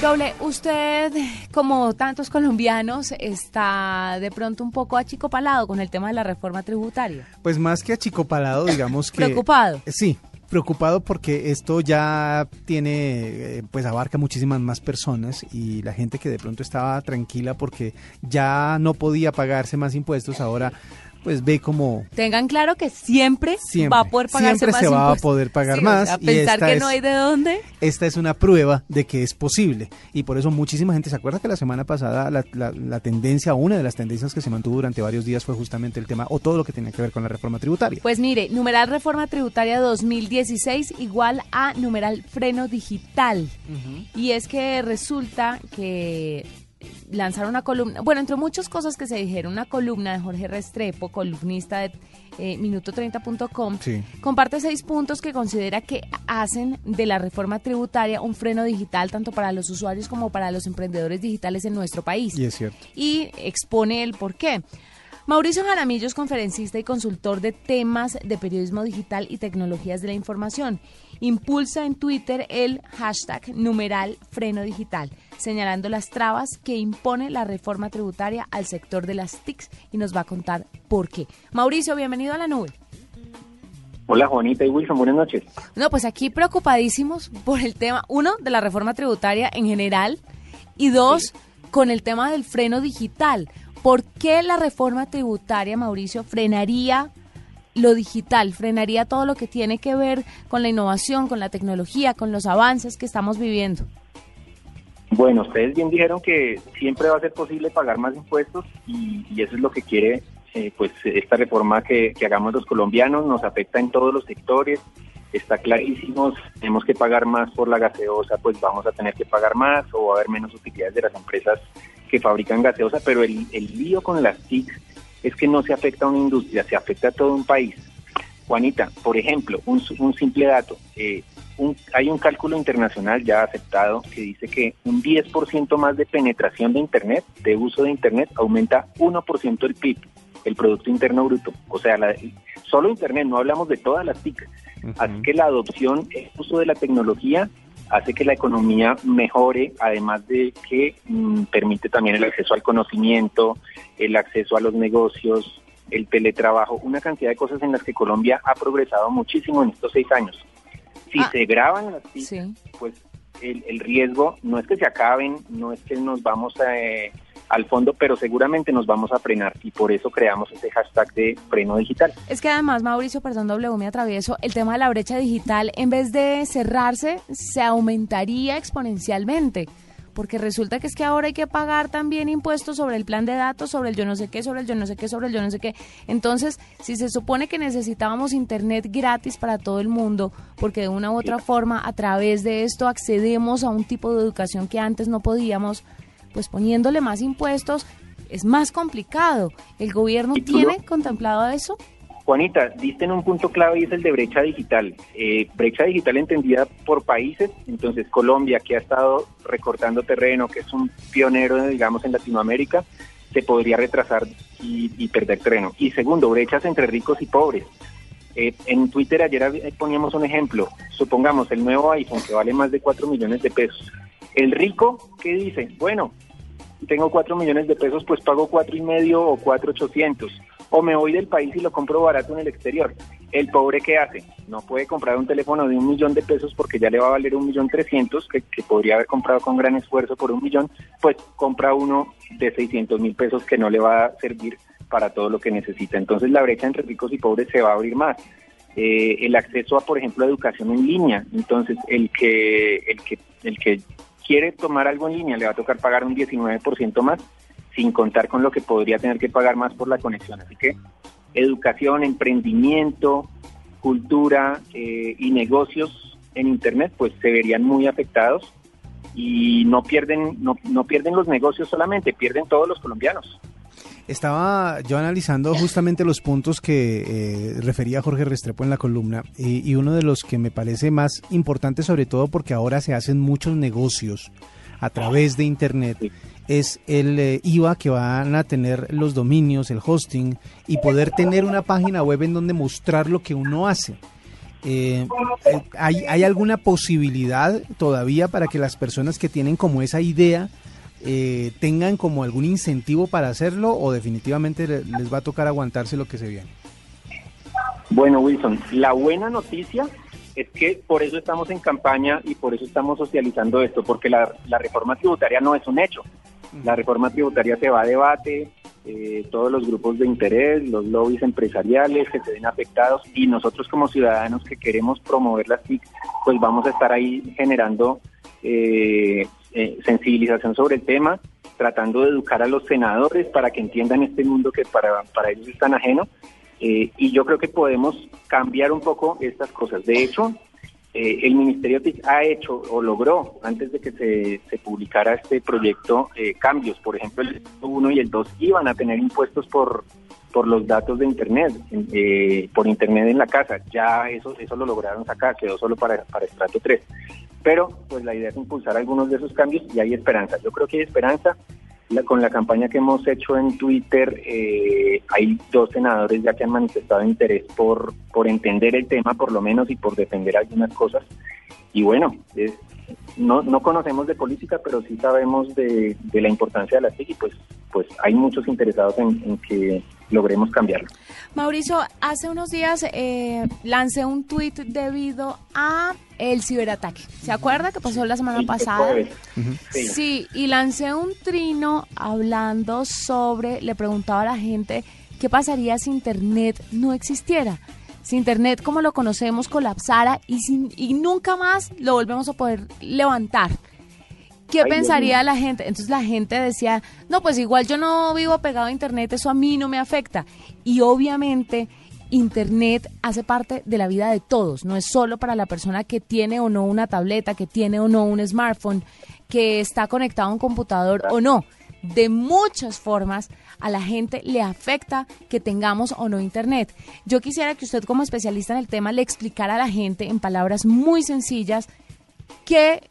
Doble, usted, como tantos colombianos, está de pronto un poco achicopalado con el tema de la reforma tributaria. Pues más que achicopalado, digamos que... Preocupado. Sí, preocupado porque esto ya tiene, eh, pues abarca muchísimas más personas y la gente que de pronto estaba tranquila porque ya no podía pagarse más impuestos, ahora pues ve como Tengan claro que siempre, siempre, va a poder pagarse siempre más se va a poder pagar Sí, o más. sea, y pensar esta que es- no hay de dónde. Esta es una prueba de que es posible y por eso muchísima gente se acuerda que la semana pasada la, la- la tendencia, una de las tendencias que se mantuvo durante varios días fue justamente el tema o todo lo que tenía que ver con la reforma tributaria. Pues mire, numeral reforma tributaria 2016 igual a numeral freno digital. Y es que resulta que lanzaron una columna, bueno, entre muchas cosas que se dijeron, una columna de Jorge Restrepo, columnista de eh, minuto30.com, Sí. comparte seis puntos que considera que hacen de la reforma tributaria un freno digital tanto para los usuarios como para los emprendedores digitales en nuestro país Y es cierto. y expone el por qué. Mauricio Jaramillo es conferencista y consultor de temas de periodismo digital y tecnologías de la información. Impulsa en Twitter el hashtag numeral freno digital, señalando las trabas que impone la reforma tributaria al sector de las TICs y nos va a contar por qué. Mauricio, bienvenido a la nube. Hola Juanita y Wilson, buenas noches. No, pues aquí preocupadísimos por el tema, uno, de la reforma tributaria en general y dos, con el tema del freno digital. ¿Por qué la reforma tributaria, Mauricio, frenaría lo digital, frenaría todo lo que tiene que ver con la innovación, con la tecnología, con los avances que estamos viviendo? Bueno, ustedes bien dijeron que siempre va a ser posible pagar más impuestos y, eso es lo que quiere eh, pues esta reforma que, que hagamos los colombianos, nos afecta en todos los sectores, está clarísimo, si tenemos que pagar más por la gaseosa, pues vamos a tener que pagar más o va a haber menos utilidades de las empresas que fabrican gaseosa, pero el, el lío con las TIC es que no se afecta a una industria, se afecta a todo un país. Juanita, por ejemplo, un, un simple dato. eh, un- hay un cálculo internacional ya aceptado que dice que un 10% más de penetración de Internet, de uso de Internet, aumenta 1% el PIB, el Producto Interno Bruto. O sea, la- solo Internet, no hablamos de todas las TIC. Así que la adopción, el uso de la tecnología hace que la economía mejore, además de que mm, permite también el acceso al conocimiento, el acceso a los negocios, el teletrabajo, una cantidad de cosas en las que Colombia ha progresado muchísimo en estos seis años. Si Ah, se graban las TIC, Sí. pues el, el riesgo no es que se acaben, no es que nos vamos eh, al fondo, pero seguramente nos vamos a frenar y por eso creamos ese hashtag de freno digital. Es que además, Mauricio, perdón, W, me atravieso, el tema de la brecha digital, en vez de cerrarse, se aumentaría exponencialmente. Porque resulta que es que ahora hay que pagar también impuestos sobre el plan de datos, sobre el yo no sé qué, sobre el yo no sé qué, sobre el yo no sé qué. Entonces, si se supone que necesitábamos internet gratis para todo el mundo, porque de una u otra forma, a través de esto accedemos a un tipo de educación que antes no podíamos, pues poniéndole más impuestos es más complicado. ¿El gobierno ¿Y tú tiene contemplado eso? Juanita, diste en un punto clave y es el de brecha digital. Eh, brecha digital entendida por países, entonces Colombia, que ha estado recortando terreno, que es un pionero, digamos, en Latinoamérica, se podría retrasar y, y perder terreno. Y segundo, brechas entre ricos y pobres. Eh, en Twitter ayer hab- poníamos un ejemplo. Supongamos el nuevo iPhone que vale más de 4 millones de pesos. El rico, ¿qué dice? Bueno, tengo 4 millones de pesos, pues pago cuatro y medio o 4,800. O me voy del país y lo compro barato en el exterior. El pobre, ¿qué hace? No puede comprar un teléfono de un millón de pesos porque ya le va a valer un millón trescientos, que, que podría haber comprado con gran esfuerzo por un millón, pues compra uno de 600 mil pesos que no le va a servir para todo lo que necesita. Entonces la brecha entre ricos y pobres se va a abrir más. Eh, el acceso a, por ejemplo, a educación en línea. Entonces, el que, el que, el que quiere tomar algo en línea le va a tocar pagar un 19% más, sin contar con lo que podría tener que pagar más por la conexión. Así que educación, emprendimiento, cultura eh, y negocios en Internet, pues se verían muy afectados y no pierden, no, no pierden los negocios solamente, pierden todos los colombianos. Estaba yo analizando justamente los puntos que eh, refería Jorge Restrepo en la columna y, y, uno de los que me parece más importante sobre todo porque ahora se hacen muchos negocios a través de Internet es el eh, IVA que van a tener los dominios, el hosting y poder tener una página web en donde mostrar lo que uno hace. Eh, eh, ¿hay, ¿Hay alguna posibilidad todavía para que las personas que tienen como esa idea eh, tengan como algún incentivo para hacerlo o definitivamente les va a tocar aguantarse lo que se viene? Bueno, Wilson, la buena noticia es que por eso estamos en campaña y por eso estamos socializando esto, porque la, la reforma tributaria no es un hecho. La reforma tributaria se va a debate, eh, todos los grupos de interés, los lobbies empresariales que se ven afectados y nosotros como ciudadanos que queremos promover las TIC, pues vamos a estar ahí generando eh, eh, sensibilización sobre el tema, tratando de educar a los senadores para que entiendan este mundo que para, para ellos es tan ajeno. Eh, y yo creo que podemos cambiar un poco estas cosas. De hecho, eh, el Ministerio TIC ha hecho o logró, antes de que se, se publicara este proyecto, cambios. Por ejemplo, el 1 y el 2 iban a tener impuestos por, por los datos de Internet, por Internet en la casa. Ya eso, eso lo lograron sacar, quedó solo para, para estrato 3. Pero pues la idea es impulsar algunos de esos cambios y hay esperanza. Yo creo que hay esperanza. La, con la campaña que hemos hecho en Twitter, eh, hay dos senadores ya que han manifestado interés por, por entender el tema, por lo menos, y por defender algunas cosas. Y bueno, es, no, no conocemos de política, pero sí sabemos de, de la importancia de la TIC y pues, pues hay muchos interesados en, en que logremos cambiarlo. Mauricio, hace unos días eh, lancé un tuit debido a el ciberataque. ¿Se acuerda que pasó la semana Sí, pasada? Sí. Sí, y lancé un trino hablando sobre, le preguntaba a la gente qué pasaría si Internet no existiera. Si Internet como lo conocemos colapsara y, sin, y nunca más lo volvemos a poder levantar. ¿Qué Ay, pensaría la gente? Entonces la gente decía, no, pues igual yo no vivo pegado a Internet, eso a mí no me afecta. Y obviamente Internet hace parte de la vida de todos, no es solo para la persona que tiene o no una tableta, que tiene o no un smartphone, que está conectado a un computador o no. De muchas formas a la gente le afecta que tengamos o no Internet. Yo quisiera que usted como especialista en el tema le explicara a la gente en palabras muy sencillas qué,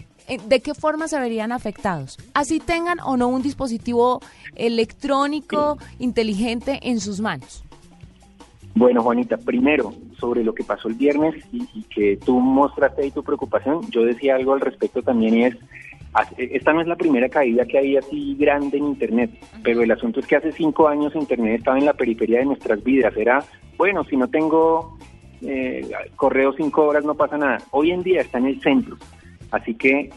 de qué forma se verían afectados, así tengan o no un dispositivo electrónico inteligente en sus manos. Bueno, Juanita, primero, sobre lo que pasó el viernes y, y que tú mostraste ahí tu preocupación, yo decía algo al respecto también y es, hace- esta no es la primera caída que hay así grande en Internet, pero el asunto es que hace cinco años Internet estaba en la periferia de nuestras vidas, era, bueno, si no tengo eh, correo cinco horas no pasa nada, hoy en día está en el centro, así que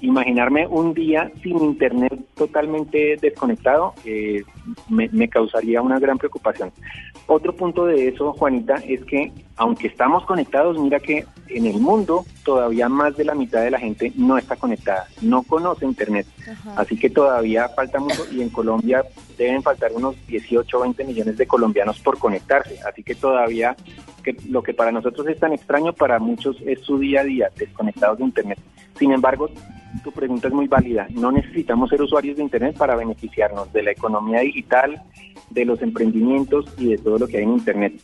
imaginarme un día sin Internet totalmente desconectado eh, me, me causaría una gran preocupación. Otro punto de eso, Juanita, es que aunque estamos conectados, mira que en el mundo todavía más de la mitad de la gente no está conectada, no conoce Internet. Así que todavía falta mucho y en Colombia deben faltar unos 18 o 20 millones de colombianos por conectarse. Así que todavía que lo que para nosotros es tan extraño, para muchos es su día a día, desconectados de Internet. Sin embargo, tu pregunta es muy válida. No necesitamos ser usuarios de Internet para beneficiarnos de la economía digital, de los emprendimientos y de todo lo que hay en Internet.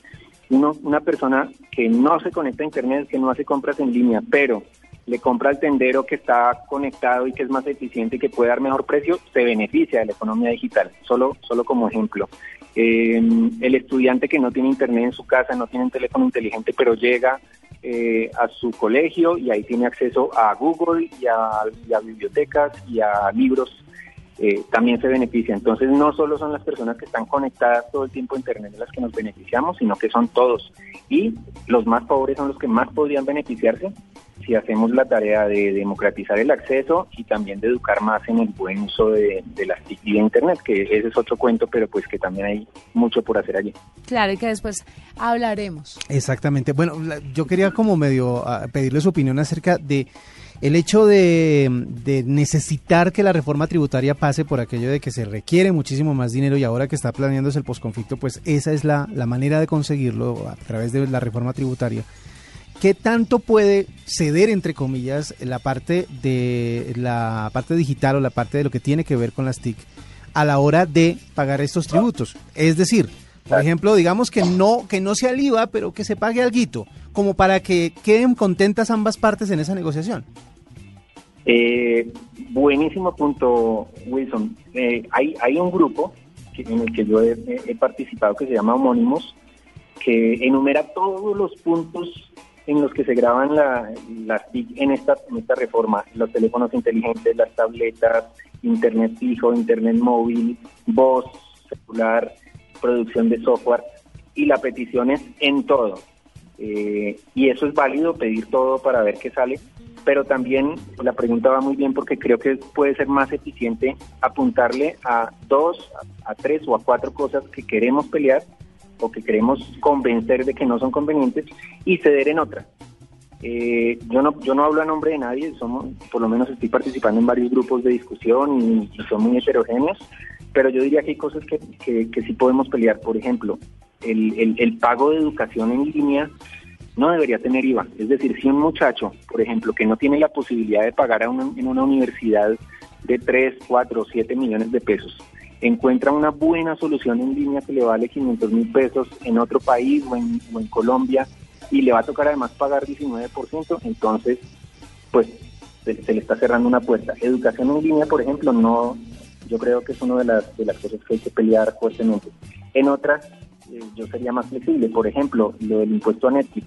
Uno, una persona que no se conecta a Internet, que no hace compras en línea, pero le compra al tendero que está conectado y que es más eficiente y que puede dar mejor precio, se beneficia de la economía digital. Solo, solo como ejemplo. Eh, el estudiante que no tiene internet en su casa, no tiene un teléfono inteligente, pero llega eh, a su colegio y ahí tiene acceso a Google y a, bibliotecas y a libros, eh, también se beneficia. Entonces no solo son las personas que están conectadas todo el tiempo a Internet las que nos beneficiamos, sino que son todos. Y los más pobres son los que más podrían beneficiarse si hacemos la tarea de democratizar el acceso y también de educar más en el buen uso de, de las TIC y de Internet, que ese es otro cuento, pero pues que también hay mucho por hacer allí. Claro, y que después hablaremos. Exactamente. Bueno, la- yo quería como medio ah, pedirle su opinión acerca de el hecho de, de necesitar que la reforma tributaria pase por aquello de que se requiere muchísimo más dinero y ahora que está planeándose el posconflicto, pues esa es la, la manera de conseguirlo a través de la reforma tributaria. ¿Qué ¿qué tanto puede ceder, entre comillas, la parte de la parte digital o la parte de lo que tiene que ver con las TIC a la hora de pagar estos tributos? Es decir, por ejemplo, digamos que no, que no sea el IVA, pero que se pague algo, como para que queden contentas ambas partes en esa negociación. Eh, buenísimo punto, Wilson. Eh, hay, hay un grupo en el que yo he, participado que se llama Homónimos, que enumera todos los puntos en los que se graban las TIC en esta, en esta reforma, los teléfonos inteligentes, las tabletas, internet fijo, internet móvil, voz, celular, producción de software, y la petición es en todo. Eh, y eso es válido, pedir todo para ver qué sale, pero también la pregunta va muy bien porque creo que puede ser más eficiente apuntarle a dos, a, tres o a cuatro cosas que queremos pelear o que queremos convencer de que no son convenientes y ceder en otras. Eh, yo no yo no hablo a nombre de nadie, somos por lo menos estoy participando en varios grupos de discusión y, son muy heterogéneos, pero yo diría que hay cosas que, que, sí podemos pelear. Por ejemplo, el, el, pago de educación en línea no debería tener IVA. Es decir, si un muchacho, por ejemplo, que no tiene la posibilidad de pagar a en una universidad de 3, 4 o 7 millones de pesos, encuentra una buena solución en línea que le vale 500 mil pesos en otro país o en, Colombia y le va a tocar además pagar 19%, entonces, pues se, le está cerrando una puerta. Educación en línea, por ejemplo, no, yo creo que es una de las, de las cosas que hay que pelear fuertemente. En otras, eh, yo sería más flexible. Por ejemplo, lo del impuesto a Netflix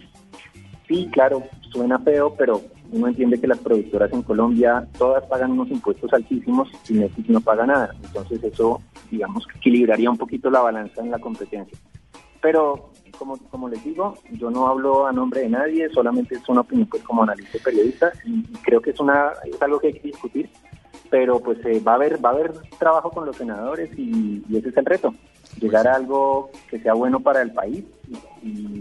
sí, claro, suena feo, pero uno entiende que las productoras en Colombia todas pagan unos impuestos altísimos y Netflix no paga nada. Entonces eso, digamos, equilibraría un poquito la balanza en la competencia. Pero, como, como les digo, yo no hablo a nombre de nadie, solamente es una opinión pues como analista y periodista y creo que es, una, es algo que hay que discutir, pero pues eh, va, a haber, va a haber trabajo con los senadores y, ese es el reto, llegar a algo que sea bueno para el país y y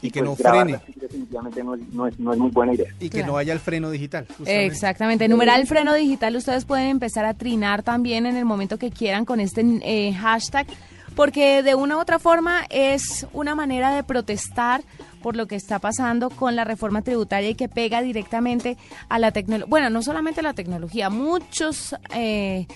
que pues no frene. Definitivamente no es, muy buena idea. Y que no haya el freno digital. Exactamente. Numeral el freno digital, ustedes pueden empezar a trinar también en el momento que quieran con este eh, hashtag, porque de una u otra forma es una manera de protestar por lo que está pasando con la reforma tributaria y que pega directamente a la tecnología. Bueno, no solamente a la tecnología, muchos... Eh,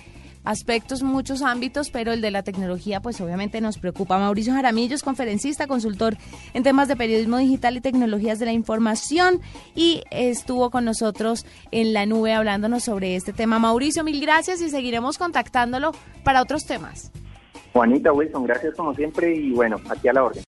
aspectos, muchos ámbitos, pero el de la tecnología pues obviamente nos preocupa. Mauricio Jaramillo es conferencista, consultor en temas de periodismo digital y tecnologías de la información y estuvo con nosotros en la nube hablándonos sobre este tema. Mauricio, mil gracias y seguiremos contactándolo para otros temas. Juanita Wilson, gracias como siempre y bueno, aquí a la orden.